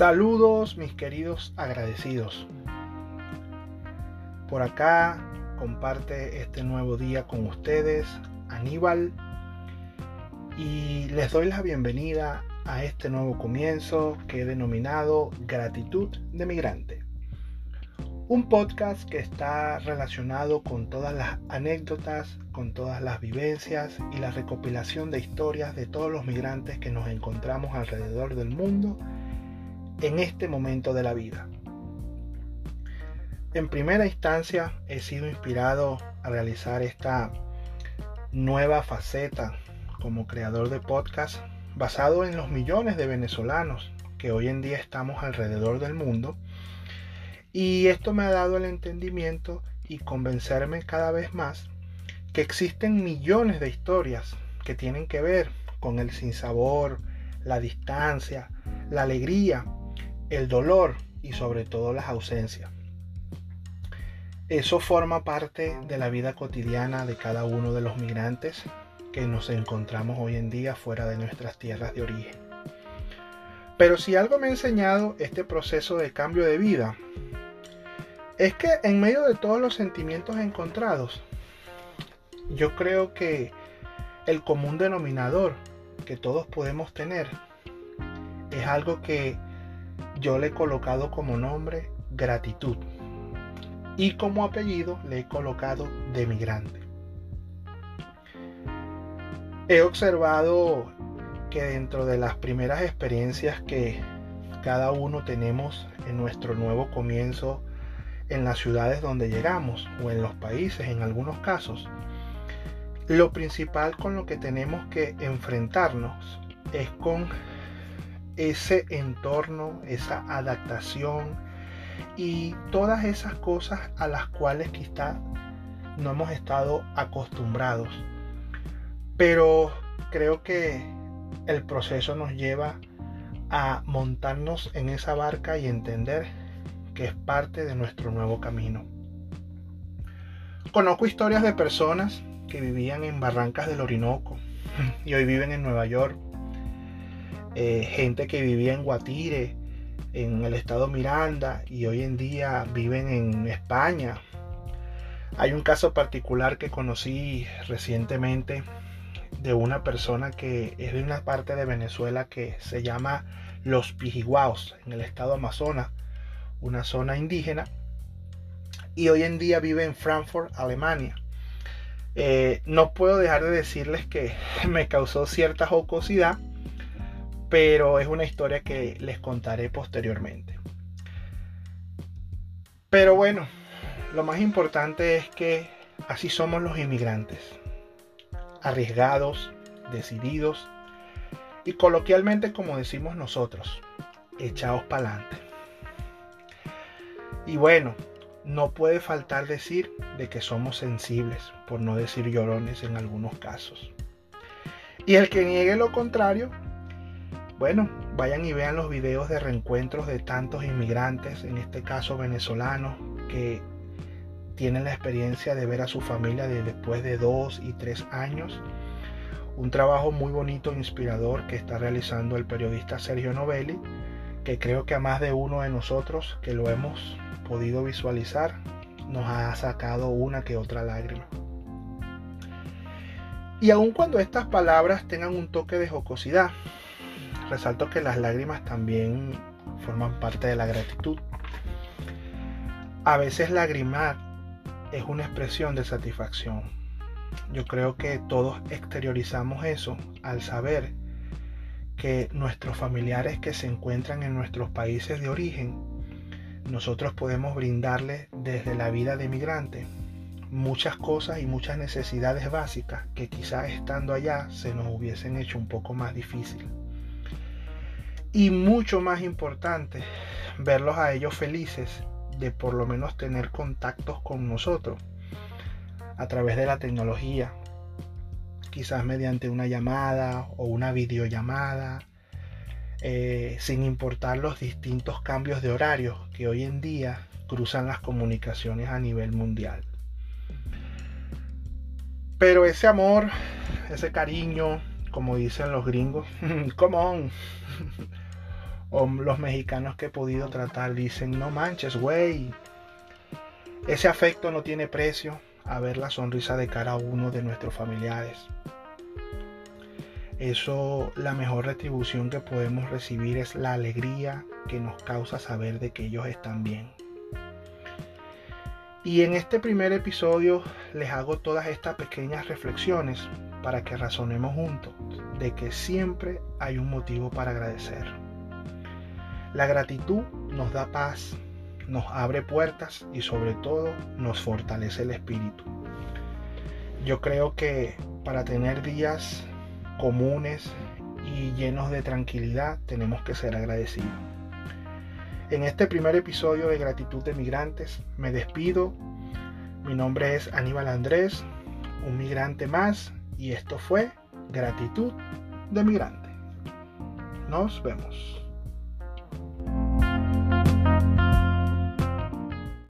Saludos mis queridos agradecidos. Por acá comparte este nuevo día con ustedes Aníbal y les doy la bienvenida a este nuevo comienzo que he denominado Gratitud de Migrante. Un podcast que está relacionado con todas las anécdotas, con todas las vivencias y la recopilación de historias de todos los migrantes que nos encontramos alrededor del mundo en este momento de la vida. En primera instancia he sido inspirado a realizar esta nueva faceta como creador de podcast basado en los millones de venezolanos que hoy en día estamos alrededor del mundo y esto me ha dado el entendimiento y convencerme cada vez más que existen millones de historias que tienen que ver con el sinsabor, la distancia, la alegría el dolor y sobre todo las ausencias. Eso forma parte de la vida cotidiana de cada uno de los migrantes que nos encontramos hoy en día fuera de nuestras tierras de origen. Pero si algo me ha enseñado este proceso de cambio de vida, es que en medio de todos los sentimientos encontrados, yo creo que el común denominador que todos podemos tener es algo que yo le he colocado como nombre gratitud y como apellido le he colocado de migrante. He observado que dentro de las primeras experiencias que cada uno tenemos en nuestro nuevo comienzo en las ciudades donde llegamos o en los países en algunos casos, lo principal con lo que tenemos que enfrentarnos es con ese entorno, esa adaptación y todas esas cosas a las cuales quizá no hemos estado acostumbrados. Pero creo que el proceso nos lleva a montarnos en esa barca y entender que es parte de nuestro nuevo camino. Conozco historias de personas que vivían en Barrancas del Orinoco y hoy viven en Nueva York eh, gente que vivía en Guatire, en el estado Miranda, y hoy en día viven en España. Hay un caso particular que conocí recientemente de una persona que es de una parte de Venezuela que se llama Los Pijiguaos, en el estado Amazonas, una zona indígena, y hoy en día vive en Frankfurt, Alemania. Eh, no puedo dejar de decirles que me causó cierta jocosidad pero es una historia que les contaré posteriormente. Pero bueno, lo más importante es que así somos los inmigrantes, arriesgados, decididos y coloquialmente como decimos nosotros, echados para adelante. Y bueno, no puede faltar decir de que somos sensibles, por no decir llorones en algunos casos. Y el que niegue lo contrario, bueno, vayan y vean los videos de reencuentros de tantos inmigrantes, en este caso venezolanos, que tienen la experiencia de ver a su familia después de dos y tres años. Un trabajo muy bonito e inspirador que está realizando el periodista Sergio Novelli, que creo que a más de uno de nosotros que lo hemos podido visualizar, nos ha sacado una que otra lágrima. Y aun cuando estas palabras tengan un toque de jocosidad, resalto que las lágrimas también forman parte de la gratitud. A veces lagrimar es una expresión de satisfacción. Yo creo que todos exteriorizamos eso al saber que nuestros familiares que se encuentran en nuestros países de origen, nosotros podemos brindarles desde la vida de migrante muchas cosas y muchas necesidades básicas que quizás estando allá se nos hubiesen hecho un poco más difícil. Y mucho más importante, verlos a ellos felices de por lo menos tener contactos con nosotros a través de la tecnología, quizás mediante una llamada o una videollamada, eh, sin importar los distintos cambios de horarios que hoy en día cruzan las comunicaciones a nivel mundial. Pero ese amor, ese cariño, como dicen los gringos, come on, O los mexicanos que he podido tratar dicen, no manches, güey. Ese afecto no tiene precio a ver la sonrisa de cada uno de nuestros familiares. Eso, la mejor retribución que podemos recibir es la alegría que nos causa saber de que ellos están bien. Y en este primer episodio les hago todas estas pequeñas reflexiones para que razonemos juntos de que siempre hay un motivo para agradecer. La gratitud nos da paz, nos abre puertas y sobre todo nos fortalece el espíritu. Yo creo que para tener días comunes y llenos de tranquilidad tenemos que ser agradecidos. En este primer episodio de Gratitud de Migrantes me despido. Mi nombre es Aníbal Andrés, un migrante más, y esto fue Gratitud de Migrante. Nos vemos.